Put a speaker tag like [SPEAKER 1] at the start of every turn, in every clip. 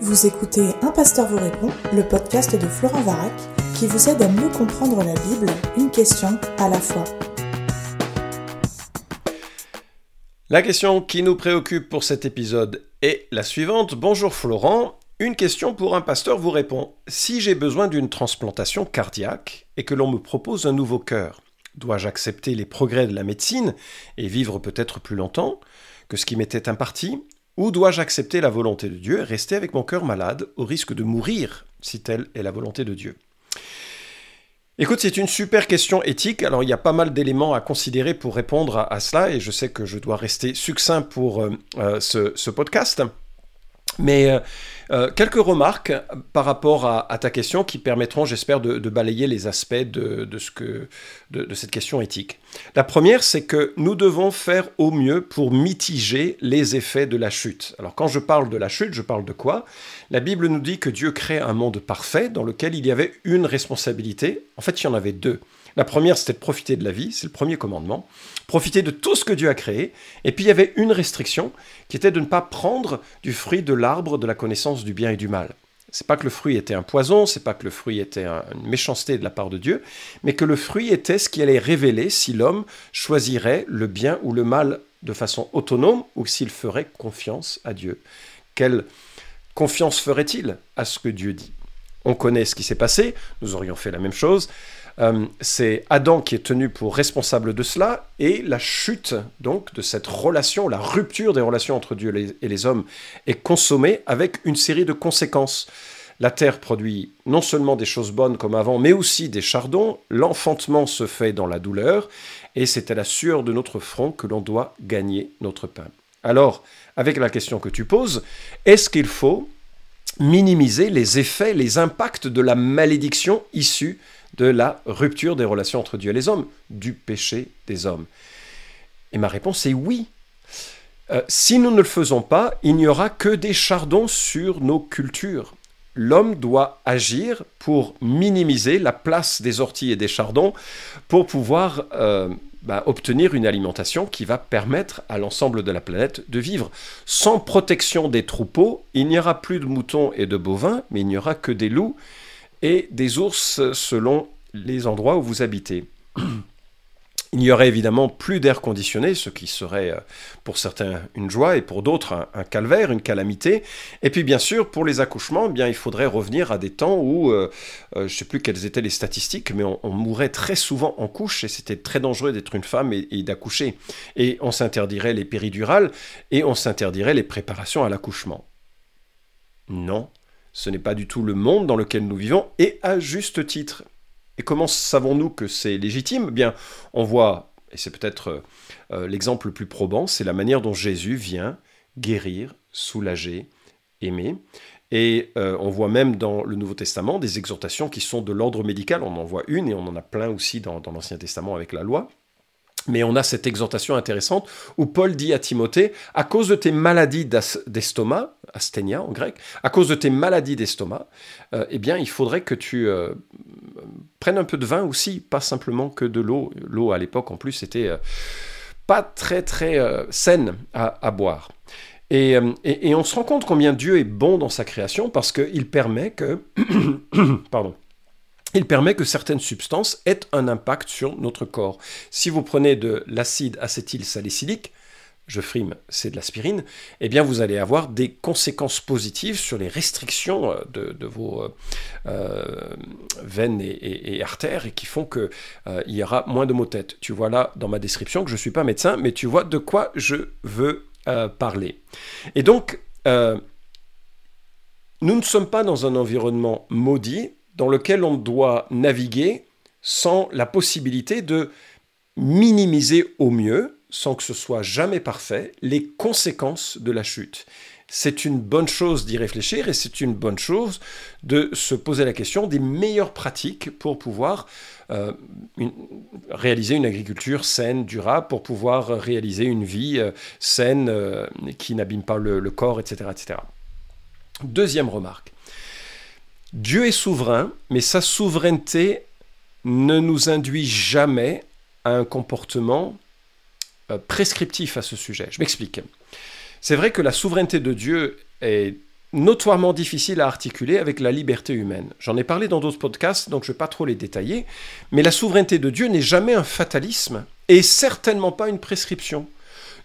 [SPEAKER 1] Vous écoutez Un pasteur vous répond, le podcast de Florent Varac, qui vous aide à mieux comprendre la Bible, une question à la fois.
[SPEAKER 2] La question qui nous préoccupe pour cet épisode est la suivante. Bonjour Florent, une question pour un pasteur vous répond. Si j'ai besoin d'une transplantation cardiaque et que l'on me propose un nouveau cœur, dois-je accepter les progrès de la médecine et vivre peut-être plus longtemps que ce qui m'était imparti? Ou dois-je accepter la volonté de Dieu et rester avec mon cœur malade au risque de mourir si telle est la volonté de Dieu? Écoute, c'est une super question éthique. Alors, il y a pas mal d'éléments à considérer pour répondre à, cela, et je sais que je dois rester succinct pour euh, euh, ce, podcast. Mais euh, euh, quelques remarques par rapport à, ta question qui permettront, j'espère, de, balayer les aspects de, ce que, de, cette question éthique. La première, c'est que nous devons faire au mieux pour mitiger les effets de la chute. Alors quand je parle de la chute, je parle de quoi? La Bible nous dit que Dieu crée un monde parfait dans lequel il y avait une responsabilité. En fait, il y en avait deux. La première, c'était de profiter de la vie, c'est le premier commandement. Profiter de tout ce que Dieu a créé. Et puis il y avait une restriction qui était de ne pas prendre du fruit de l'arbre de la connaissance du bien et du mal. C'est pas que le fruit était un poison, c'est pas que le fruit était une méchanceté de la part de Dieu, mais que le fruit était ce qui allait révéler si l'homme choisirait le bien ou le mal de façon autonome ou s'il ferait confiance à Dieu. Quelle confiance ferait-il à ce que Dieu dit? On connaît ce qui s'est passé, nous aurions fait la même chose. Euh, c'est Adam qui est tenu pour responsable de cela, et la chute donc de cette relation, la rupture des relations entre Dieu et les hommes est consommée avec une série de conséquences. La terre produit non seulement des choses bonnes comme avant, mais aussi des chardons. L'enfantement se fait dans la douleur, et c'est à la sueur de notre front que l'on doit gagner notre pain. Alors, avec la question que tu poses, est-ce qu'il faut minimiser les effets, les impacts de la malédiction issue de la rupture des relations entre Dieu et les hommes, du péché des hommes Et ma réponse est oui. Euh, si nous ne le faisons pas, il n'y aura que des chardons sur nos cultures. L'homme doit agir pour minimiser la place des orties et des chardons pour pouvoir euh, bah, obtenir une alimentation qui va permettre à l'ensemble de la planète de vivre. Sans protection des troupeaux, il n'y aura plus de moutons et de bovins, mais il n'y aura que des loups et des ours selon les endroits où vous habitez. Il n'y aurait évidemment plus d'air conditionné, ce qui serait euh, pour certains une joie et pour d'autres un, calvaire, une calamité. Et puis bien sûr, pour les accouchements, eh bien il faudrait revenir à des temps où, euh, euh, je ne sais plus quelles étaient les statistiques, mais on, mourait très souvent en couche et c'était très dangereux d'être une femme et, et d'accoucher. Et on s'interdirait les péridurales et on s'interdirait les préparations à l'accouchement. Non, ce n'est pas du tout le monde dans lequel nous vivons, et à juste titre. Et comment savons-nous que c'est légitime? Bien, on voit, et c'est peut-être euh, euh, l'exemple le plus probant, c'est la manière dont Jésus vient guérir, soulager, aimer. Et euh, on voit même dans le Nouveau Testament des exhortations qui sont de l'ordre médical. On en voit une et on en a plein aussi dans l'Ancien Testament avec la loi. Mais on a cette exhortation intéressante où Paul dit à Timothée, à cause de tes maladies d'estomac, asthénia en grec, à cause de tes maladies d'estomac, euh, eh bien, il faudrait que tu euh, prennes un peu de vin aussi, pas simplement que de l'eau. L'eau, à l'époque, en plus, c'était euh, pas très, très saine à, boire. et, on se rend compte combien Dieu est bon dans sa création parce qu'il permet que... pardon il permet que certaines substances aient un impact sur notre corps. Si vous prenez de l'acide acétylsalicylique, je frime, c'est de l'aspirine, eh bien vous allez avoir des conséquences positives sur les restrictions euh, de, vos euh, euh, veines et, artères et qui font qu'il y aura moins de maux de tête. Tu vois là dans ma description que je ne suis pas médecin, mais tu vois de quoi je veux parler. Et donc, nous ne sommes pas dans un environnement maudit, dans lequel on doit naviguer sans la possibilité de minimiser au mieux, sans que ce soit jamais parfait, les conséquences de la chute. C'est une bonne chose d'y réfléchir et c'est une bonne chose de se poser la question des meilleures pratiques pour pouvoir euh, réaliser une agriculture saine, durable, pour pouvoir réaliser une vie euh, saine euh, qui n'abîme pas le, le corps, etc., etc. Deuxième remarque. Dieu est souverain, mais sa souveraineté ne nous induit jamais à un comportement euh, prescriptif à ce sujet. Je m'explique. C'est vrai que la souveraineté de Dieu est notoirement difficile à articuler avec la liberté humaine. J'en ai parlé dans d'autres podcasts, donc je ne vais pas trop les détailler, mais la souveraineté de Dieu n'est jamais un fatalisme et certainement pas une prescription.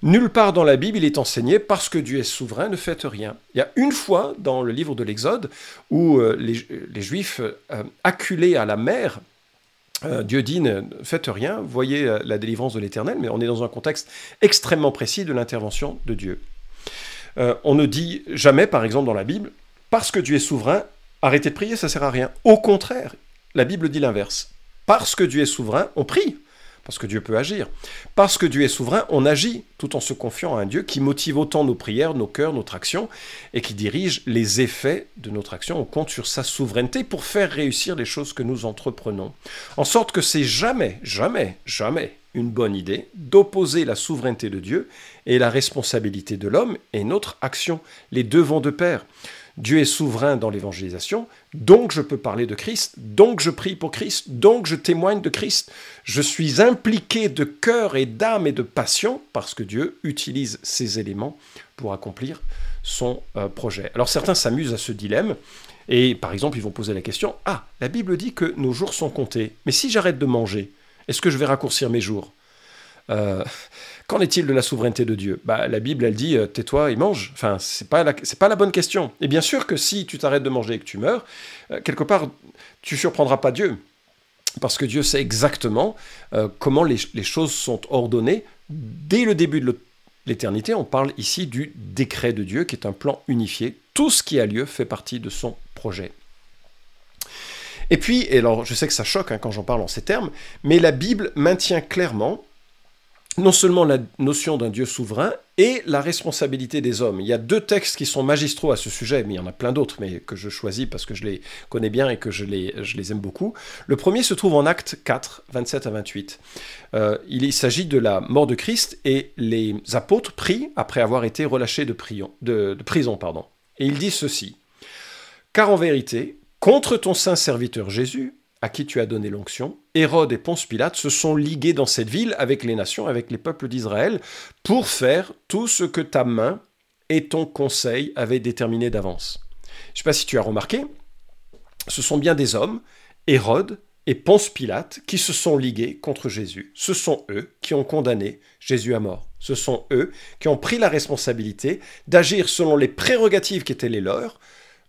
[SPEAKER 2] Nulle part dans la Bible il est enseigné parce que Dieu est souverain, ne faites rien. Il y a une fois dans le livre de l'Exode où euh, les, Juifs euh, acculés à la mer euh, Dieu dit ne faites rien, voyez la délivrance de l'Éternel, mais on est dans un contexte extrêmement précis de l'intervention de Dieu. on ne dit jamais, par exemple dans la Bible, parce que Dieu est souverain, arrêtez de prier, ça sert à rien. Au contraire, la Bible dit l'inverse. Parce que Dieu est souverain, on prie parce que Dieu peut agir. Parce que Dieu est souverain, on agit tout en se confiant à un Dieu qui motive autant nos prières, nos cœurs, notre action, et qui dirige les effets de notre action. On compte sur sa souveraineté pour faire réussir les choses que nous entreprenons. En sorte que c'est jamais, jamais, jamais une bonne idée d'opposer la souveraineté de Dieu et la responsabilité de l'homme et notre action. Les deux vont de pair. Dieu est souverain dans l'évangélisation, donc je peux parler de Christ, donc je prie pour Christ, donc je témoigne de Christ. Je suis impliqué de cœur et d'âme et de passion parce que Dieu utilise ces éléments pour accomplir son euh, projet. Alors certains s'amusent à ce dilemme et par exemple ils vont poser la question, ah, la Bible dit que nos jours sont comptés, mais si j'arrête de manger, est-ce que je vais raccourcir mes jours? Euh, Qu'en est-il de la souveraineté de Dieu? Bah, La Bible, elle dit euh, tais-toi et mange. Enfin, c'est pas la, pas la bonne question. Et bien sûr que si tu t'arrêtes de manger et que tu meurs, euh, quelque part, tu surprendras pas Dieu. Parce que Dieu sait exactement comment les, les, choses sont ordonnées dès le début de l'éternité. On parle ici du décret de Dieu, qui est un plan unifié. Tout ce qui a lieu fait partie de son projet. Et puis, et alors je sais que ça choque hein, quand j'en parle en ces termes, mais la Bible maintient clairement non seulement la notion d'un Dieu souverain et la responsabilité des hommes. Il y a deux textes qui sont magistraux à ce sujet, mais il y en a plein d'autres, mais que je choisis parce que je les connais bien et que je les, aime beaucoup. Le premier se trouve en Acte 4, 27 à 28. Euh, il s'agit de la mort de Christ et les apôtres prient après avoir été relâchés de, de, prison. Pardon. Et il dit ceci. Car en vérité, contre ton saint serviteur Jésus, à qui tu as donné l'onction, Hérode et Ponce Pilate se sont ligués dans cette ville avec les nations, avec les peuples d'Israël, pour faire tout ce que ta main et ton conseil avaient déterminé d'avance. Je ne sais pas si tu as remarqué, ce sont bien des hommes, Hérode et Ponce Pilate, qui se sont ligués contre Jésus. Ce sont eux qui ont condamné Jésus à mort. Ce sont eux qui ont pris la responsabilité d'agir selon les prérogatives qui étaient les leurs,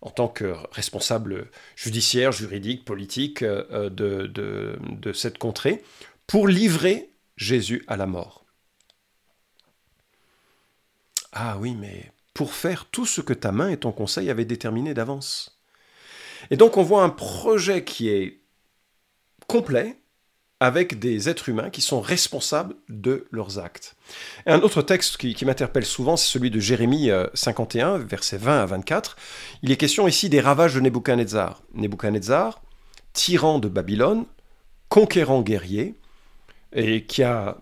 [SPEAKER 2] en tant que responsable judiciaire, juridique, politique euh, de, de, cette contrée, pour livrer Jésus à la mort. Ah oui, mais pour faire tout ce que ta main et ton conseil avaient déterminé d'avance. Et donc on voit un projet qui est complet, avec des êtres humains qui sont responsables de leurs actes. un autre texte qui, m'interpelle souvent, c'est celui de Jérémie 51, euh, versets 20 à 24. Il est question ici des ravages de Nebuchadnezzar. Nebuchadnezzar, tyran de Babylone, conquérant guerrier, et qui a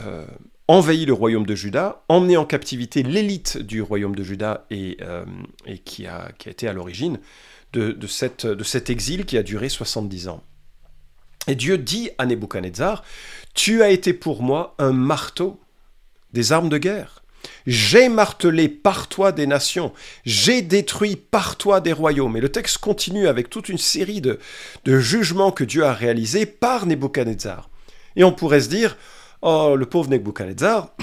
[SPEAKER 2] euh, envahi le royaume de Juda, emmené en captivité l'élite du royaume de Juda et, euh, qui, a, été à l'origine de, de cet exil qui a duré 70 ans. Et Dieu dit à Nebuchadnezzar, Tu as été pour moi un marteau, des armes de guerre. J'ai martelé par toi des nations, j'ai détruit par toi des royaumes. Et le texte continue avec toute une série de, jugements que Dieu a réalisés par Nebuchadnezzar. Et on pourrait se dire, oh, le pauvre Nebuchadnezzar,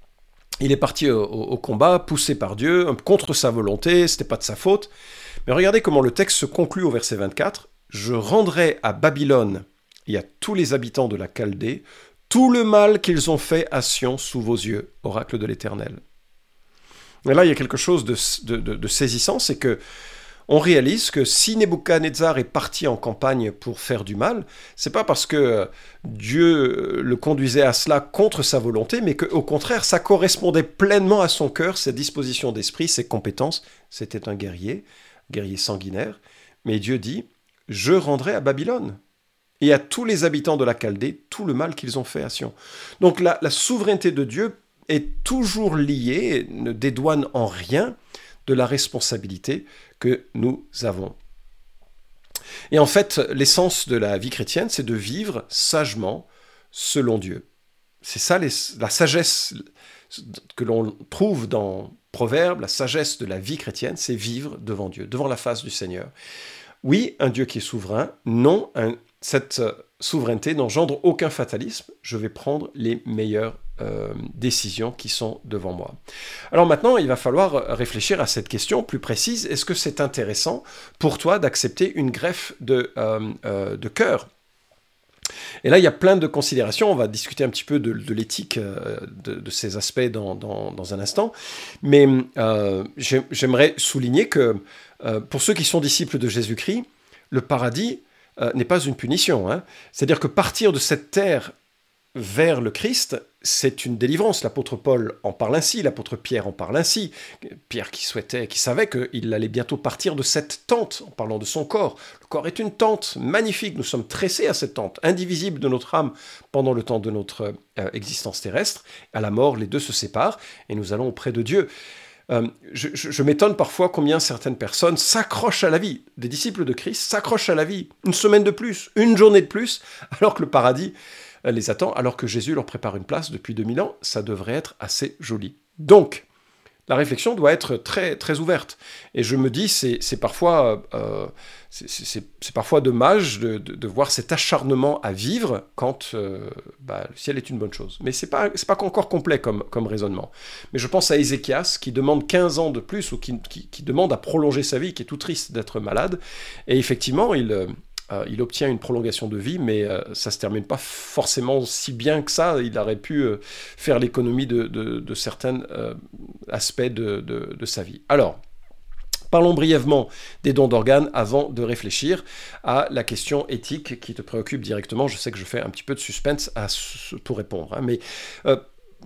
[SPEAKER 2] il est parti au, combat, poussé par Dieu, contre sa volonté, c'était pas de sa faute. Mais regardez comment le texte se conclut au verset 24. Je rendrai à Babylone et à tous les habitants de la Chaldée tout le mal qu'ils ont fait à Sion sous vos yeux, oracle de l'Éternel. Là, il y a quelque chose de, saisissant, c'est que on réalise que si Nebuchadnezzar est parti en campagne pour faire du mal, c'est pas parce que Dieu le conduisait à cela contre sa volonté, mais qu'au contraire, ça correspondait pleinement à son cœur, sa disposition d'esprit, ses compétences. C'était un guerrier, guerrier sanguinaire. Mais Dieu dit Je rendrai à Babylone et à tous les habitants de la Chaldée tout le mal qu'ils ont fait à Sion. Donc la, souveraineté de Dieu est toujours liée, ne dédouane en rien de la responsabilité que nous avons. Et en fait, l'essence de la vie chrétienne, c'est de vivre sagement selon Dieu. C'est ça la sagesse que l'on trouve dans proverbe, la sagesse de la vie chrétienne, c'est vivre devant Dieu, devant la face du Seigneur. Oui, un Dieu qui est souverain, non, cette euh, souveraineté n'engendre aucun fatalisme, je vais prendre les meilleures euh, décisions qui sont devant moi. Alors maintenant, il va falloir réfléchir à cette question plus précise. Est-ce que c'est intéressant pour toi d'accepter une greffe de, euh, cœur? Et là, il y a plein de considérations. On va discuter un petit peu de, l'éthique de, ces aspects dans, dans, un instant. Mais j'aimerais souligner que pour ceux qui sont disciples de Jésus-Christ, le paradis, euh, n'est pas une punition. Hein. C'est-à-dire que partir de cette terre vers le Christ, c'est une délivrance. L'apôtre Paul en parle ainsi, l'apôtre Pierre en parle ainsi. Pierre qui souhaitait, qui savait qu'il allait bientôt partir de cette tente, en parlant de son corps. Le corps est une tente magnifique, nous sommes tressés à cette tente, indivisible de notre âme pendant le temps de notre euh, existence terrestre. À la mort, les deux se séparent et nous allons auprès de Dieu. Euh, je, m'étonne parfois combien certaines personnes s'accrochent à la vie. Des disciples de Christ s'accrochent à la vie. Une semaine de plus, une journée de plus, alors que le paradis euh, les attend, alors que Jésus leur prépare une place depuis 2000 ans. Ça devrait être assez joli. Donc, la réflexion doit être très, très ouverte. Et je me dis, c'est parfois, euh, parfois dommage de, voir cet acharnement à vivre quand euh, bah, le ciel est une bonne chose. Mais ce n'est pas, pas encore complet comme, comme raisonnement. Mais je pense à Ézéchias qui demande 15 ans de plus ou qui, qui demande à prolonger sa vie, qui est tout triste d'être malade. Et effectivement, il, euh, euh, il obtient une prolongation de vie, mais ça euh, ça se termine pas forcément si bien que ça. Il aurait pu euh, faire l'économie de, certains aspects de, sa vie. Alors, Parlons brièvement des dons d'organes avant de réfléchir à la question éthique qui te préoccupe directement. Je sais que je fais un petit peu de suspense pour répondre, hein, mais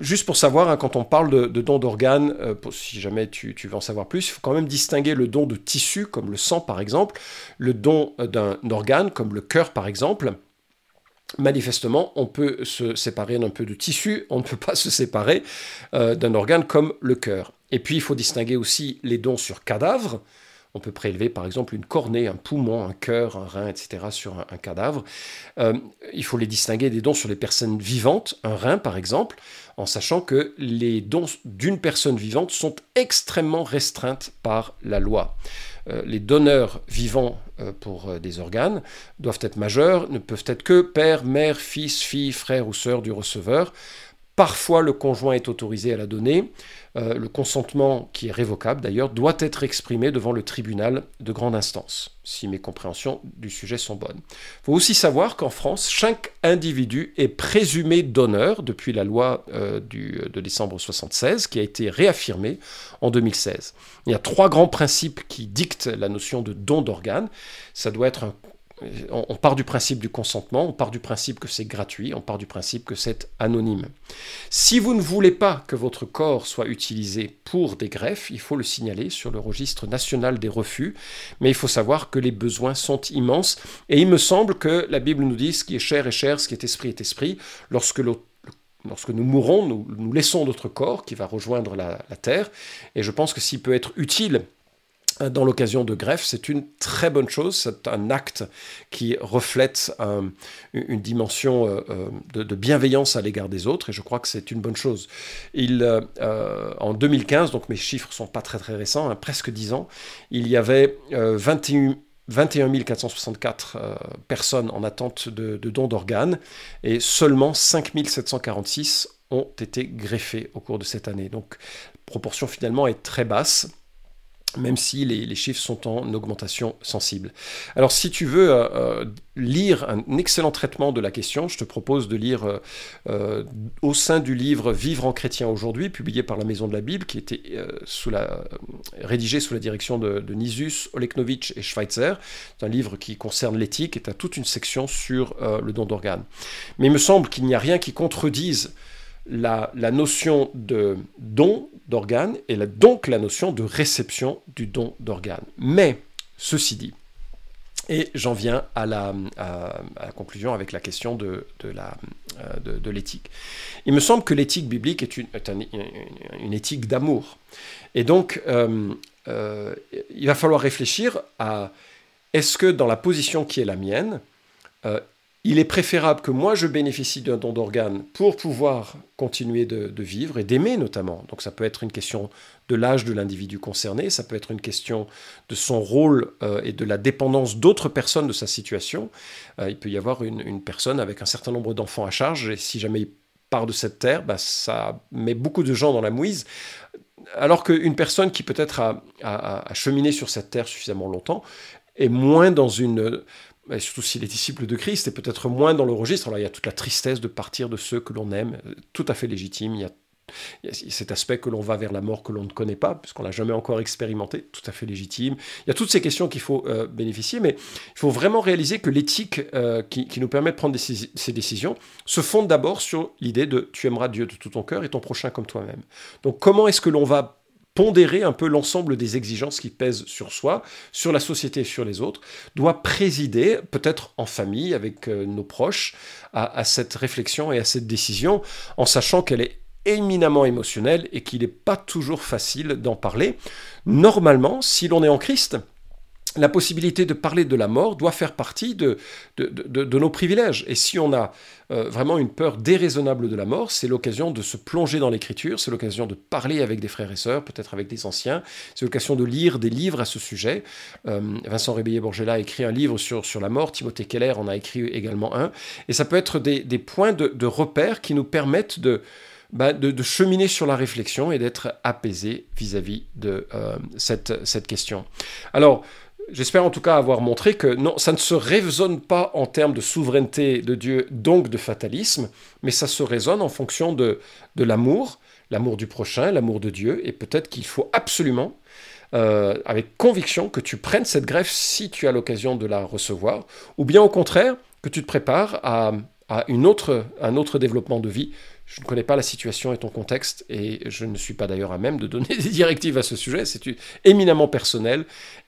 [SPEAKER 2] Juste pour savoir, hein, quand on parle de, dons d'organes, euh, si jamais tu, veux en savoir plus, il faut quand même distinguer le don de tissu, comme le sang par exemple, le don euh, d'un organe, comme le cœur par exemple. Manifestement, on peut se séparer d'un peu de tissu, on ne peut pas se séparer euh, d'un organe comme le cœur. Et puis, il faut distinguer aussi les dons sur cadavre, on peut prélever par exemple une cornée, un poumon, un cœur, un rein, etc. sur un, cadavre. Euh, il faut les distinguer des dons sur les personnes vivantes, un rein par exemple, en sachant que les dons d'une personne vivante sont extrêmement restreintes par la loi. Euh, les donneurs vivants euh, pour des organes doivent être majeurs, ne peuvent être que père, mère, fils, fille, frère ou sœur du receveur. Parfois, le conjoint est autorisé à la donner. Euh, le consentement, qui est révocable d'ailleurs, doit être exprimé devant le tribunal de grande instance, si mes compréhensions du sujet sont bonnes. Il faut aussi savoir qu'en France, chaque individu est présumé donneur depuis la loi euh, de décembre 1976, qui a été réaffirmée en 2016. Il y a trois grands principes qui dictent la notion de don d'organes. Ça doit être on, part du principe du consentement, on part du principe que c'est gratuit, on part du principe que c'est anonyme. Si vous ne voulez pas que votre corps soit utilisé pour des greffes, il faut le signaler sur le registre national des refus, mais il faut savoir que les besoins sont immenses, et il me semble que la Bible nous dit ce qui est cher est cher, ce qui est esprit est esprit, lorsque nous mourons, nous, laissons notre corps qui va rejoindre la terre, et je pense que s'il peut être utile dans l'occasion de greffe, c'est une très bonne chose, c'est un acte qui reflète une dimension euh, euh, de, bienveillance à l'égard des autres, et je crois que c'est une bonne chose. En 2015, donc mes chiffres sont pas très très récents, hein, presque 10 ans, il y avait 21 21 464 personnes en attente de, de dons d'organes et seulement 5 746 ont été greffées au cours de cette année. Donc, la proportion finalement est très basse même si les, chiffres sont en augmentation sensible. Alors si tu veux euh, euh, lire un excellent traitement de la question, je te propose de lire euh, au sein du livre Vivre en chrétien aujourd'hui, publié par la Maison de la Bible, qui était rédigé sous la direction de, Nisus, Oleknovitch et Schweitzer. C'est un livre qui concerne l'éthique et a toute une section sur le don d'organes. Mais il me semble qu'il n'y a rien qui contredise la, notion de don d'organe et donc la notion de réception du don d'organe. Mais, ceci dit, et j'en viens à la, conclusion avec la question de, de l'éthique. Il me semble que l'éthique biblique est une, éthique d'amour. Et donc, euh, euh, il va falloir réfléchir à est-ce que dans la position qui est la mienne, euh, il est préférable que moi je bénéficie d'un don d'organe pour pouvoir continuer de, vivre et d'aimer notamment. Donc ça peut être une question de l'âge de l'individu concerné, ça peut être une question de son rôle euh, et de la dépendance d'autres personnes de sa situation. Euh, il peut y avoir une, personne avec un certain nombre d'enfants à charge et si jamais il part de cette terre, bah, ça met beaucoup de gens dans la mouise. Alors qu'une personne qui peut-être a cheminé sur cette terre suffisamment longtemps est moins dans une surtout s'il est disciple de Christ, et peut-être moins dans le registre. Alors il y a toute la tristesse de partir de ceux que l'on aime, euh, tout à fait légitime. Il y a, cet aspect que l'on va vers la mort que l'on ne connaît pas, puisqu'on l'a jamais encore expérimenté, tout à fait légitime. Il y a toutes ces questions qu'il faut euh, bénéficier, mais il faut vraiment réaliser que l'éthique euh, qui, nous permet de prendre ces décisions se fonde d'abord sur l'idée de tu aimeras Dieu de tout ton cœur et ton prochain comme toi-même. Donc comment est-ce que l'on va pondérer un peu l'ensemble des exigences qui pèsent sur soi, sur la société et sur les autres, doit présider, peut-être en famille, avec euh, nos proches, à, cette réflexion et à cette décision, en sachant qu'elle est éminemment émotionnelle et qu'il n'est pas toujours facile d'en parler. Normalement, si l'on est en Christ, la possibilité de parler de la mort doit faire partie de, de, nos privilèges. Et si on a euh, vraiment une peur déraisonnable de la mort, c'est l'occasion de se plonger dans l'écriture, c'est l'occasion de parler avec des frères et sœurs, peut-être avec des anciens, c'est l'occasion de lire des livres à ce sujet. Euh, Vincent Rébellier-Borgella a écrit un livre sur, sur la mort, Timothée Keller en a écrit également un, et ça peut être des, des points de, repère qui nous permettent de, bah, de, cheminer sur la réflexion et d'être apaisé vis-à-vis de euh, cette, cette question. Alors, J'espère en tout cas avoir montré que non, ça ne se raisonne pas en termes de souveraineté de Dieu, donc de fatalisme, mais ça se raisonne en fonction de, de l'amour, l'amour du prochain, l'amour de Dieu, et peut-être qu'il faut absolument, euh, avec conviction, que tu prennes cette greffe si tu as l'occasion de la recevoir, ou bien au contraire, que tu te prépares à, à une autre, un autre développement de vie je ne connais pas la situation et ton contexte, et je ne suis pas d'ailleurs à même de donner des directives à ce sujet. C'est éminemment personnel,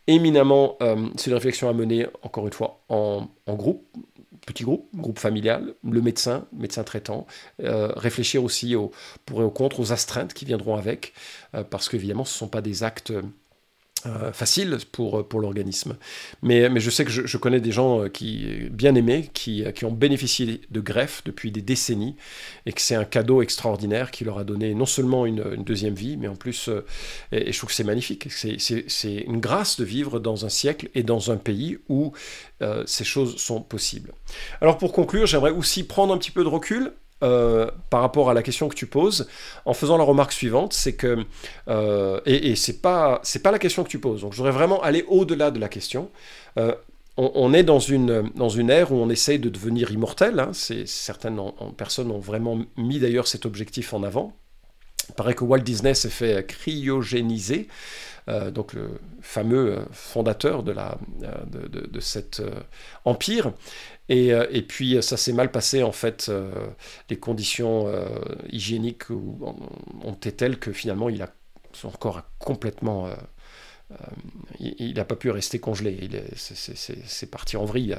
[SPEAKER 2] éminemment, euh, c'est une réflexion à mener, encore une fois, en, groupe, petit groupe, groupe familial, le médecin, médecin traitant, euh, réfléchir aussi au pour et au contre, aux astreintes qui viendront avec, euh, parce qu'évidemment, ce ne sont pas des actes euh, facile pour, pour l'organisme. Mais, mais je sais que je, connais des gens euh, qui, bien aimés qui, qui ont bénéficié de greffes depuis des décennies et que c'est un cadeau extraordinaire qui leur a donné non seulement une, deuxième vie, mais en plus, euh, et, je trouve que c'est magnifique. C'est une grâce de vivre dans un siècle et dans un pays où ces choses sont possibles. Alors pour conclure, j'aimerais aussi prendre un petit peu de recul euh, par rapport à la question que tu poses, en faisant la remarque suivante, c'est que euh, et, et c'est pas c'est pas la question que tu poses. Donc je voudrais vraiment aller au-delà de la question. Euh, on, est dans une, dans une ère où on essaye de devenir immortel. Hein. certaines personnes ont vraiment mis d'ailleurs cet objectif en avant. Il paraît que Walt Disney s'est fait cryogéniser, donc le fameux fondateur de, la, de, de cet empire. Euh, et, puis ça s'est mal passé en fait. Euh, les conditions euh, hygiéniques ont été telles que finalement il a son corps a complètement il n'a pas pu rester congelé, c'est parti en vrille,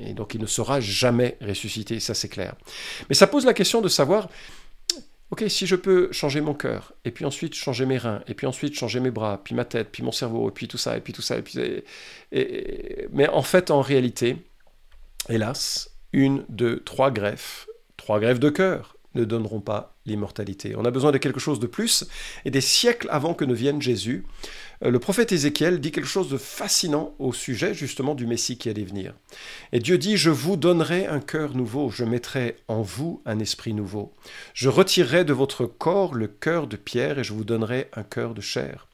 [SPEAKER 2] et donc il ne sera jamais ressuscité, ça c'est clair. Mais ça pose la question de savoir, ok, si je peux changer mon cœur, et puis ensuite changer mes reins, et puis ensuite changer mes bras, puis ma tête, puis mon cerveau, et puis tout ça, et puis tout ça, et puis... mais en fait, en réalité, hélas, une, deux, trois greffes, trois greffes de cœur ne donneront pas l'immortalité. On a besoin de quelque chose de plus, et des siècles avant que ne vienne Jésus, le prophète Ézéchiel dit quelque chose de fascinant au sujet justement du Messie qui allait venir. Et Dieu dit, je vous donnerai un cœur nouveau, je mettrai en vous un esprit nouveau. Je retirerai de votre corps le cœur de pierre et je vous donnerai un cœur de chair.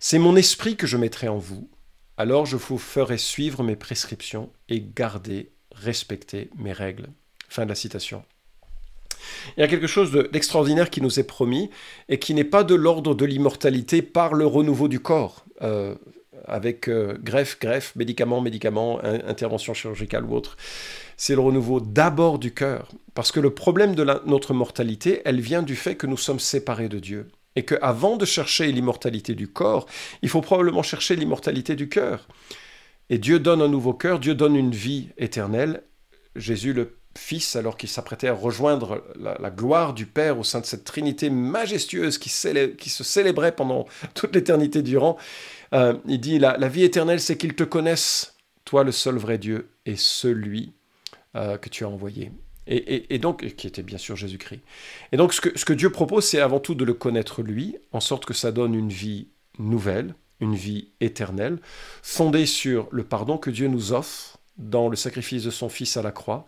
[SPEAKER 2] C'est mon esprit que je mettrai en vous, alors je vous ferai suivre mes prescriptions et garder respecter mes règles. Fin de la citation. Il y a quelque chose d'extraordinaire qui nous est promis et qui n'est pas de l'ordre de l'immortalité par le renouveau du corps, euh, avec euh, greffe, greffe, médicament, médicament, intervention chirurgicale ou autre. C'est le renouveau d'abord du cœur, parce que le problème de notre mortalité, elle vient du fait que nous sommes séparés de Dieu. Et qu'avant de chercher l'immortalité du corps, il faut probablement chercher l'immortalité du cœur. Et Dieu donne un nouveau cœur, Dieu donne une vie éternelle. Jésus le Fils, alors qu'il s'apprêtait à rejoindre la, gloire du Père au sein de cette Trinité majestueuse qui, se célébrait pendant toute l'éternité durant, euh, il dit, la, vie éternelle, c'est qu'ils te connaissent, toi le seul vrai Dieu, et celui euh, que tu as envoyé. Et, donc, qui était bien sûr Jésus-Christ. Et donc, ce que, ce que Dieu propose, c'est avant tout de le connaître lui, en sorte que ça donne une vie nouvelle, une vie éternelle, fondée sur le pardon que Dieu nous offre dans le sacrifice de son Fils à la croix,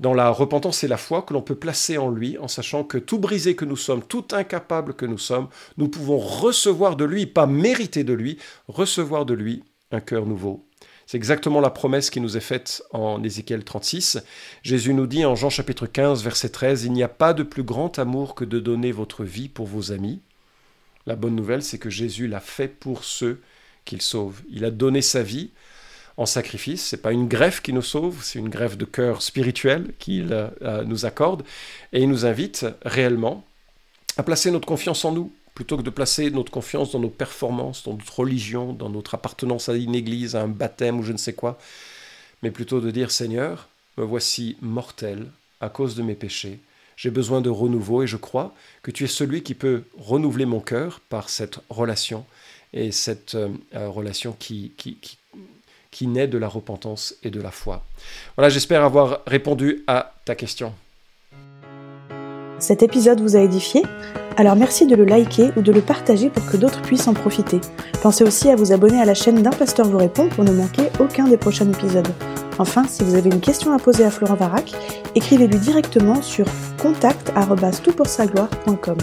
[SPEAKER 2] dans la repentance et la foi que l'on peut placer en lui, en sachant que tout brisé que nous sommes, tout incapable que nous sommes, nous pouvons recevoir de lui, pas mériter de lui, recevoir de lui un cœur nouveau, c'est exactement la promesse qui nous est faite en Ézéchiel 36. Jésus nous dit en Jean chapitre 15, verset 13, Il n'y a pas de plus grand amour que de donner votre vie pour vos amis. La bonne nouvelle, c'est que Jésus l'a fait pour ceux qu'il sauve. Il a donné sa vie en sacrifice. C'est pas une greffe qui nous sauve, c'est une greffe de cœur spirituel qu'il euh, nous accorde. Et il nous invite réellement à placer notre confiance en nous, plutôt que de placer notre confiance dans nos performances, dans notre religion, dans notre appartenance à une église, à un baptême ou je ne sais quoi, mais plutôt de dire Seigneur, me voici mortel à cause de mes péchés, j'ai besoin de renouveau et je crois que tu es celui qui peut renouveler mon cœur par cette relation et cette euh, euh, relation qui, qui, qui, qui naît de la repentance et de la foi. Voilà, j'espère avoir répondu à ta question.
[SPEAKER 1] Cet épisode vous a édifié? Alors merci de le liker ou de le partager pour que d'autres puissent en profiter. Pensez aussi à vous abonner à la chaîne d'un pasteur vous répond pour ne manquer aucun des prochains épisodes. Enfin, si vous avez une question à poser à Florent Varac, écrivez-lui directement sur contact@toutpoursagloire.com.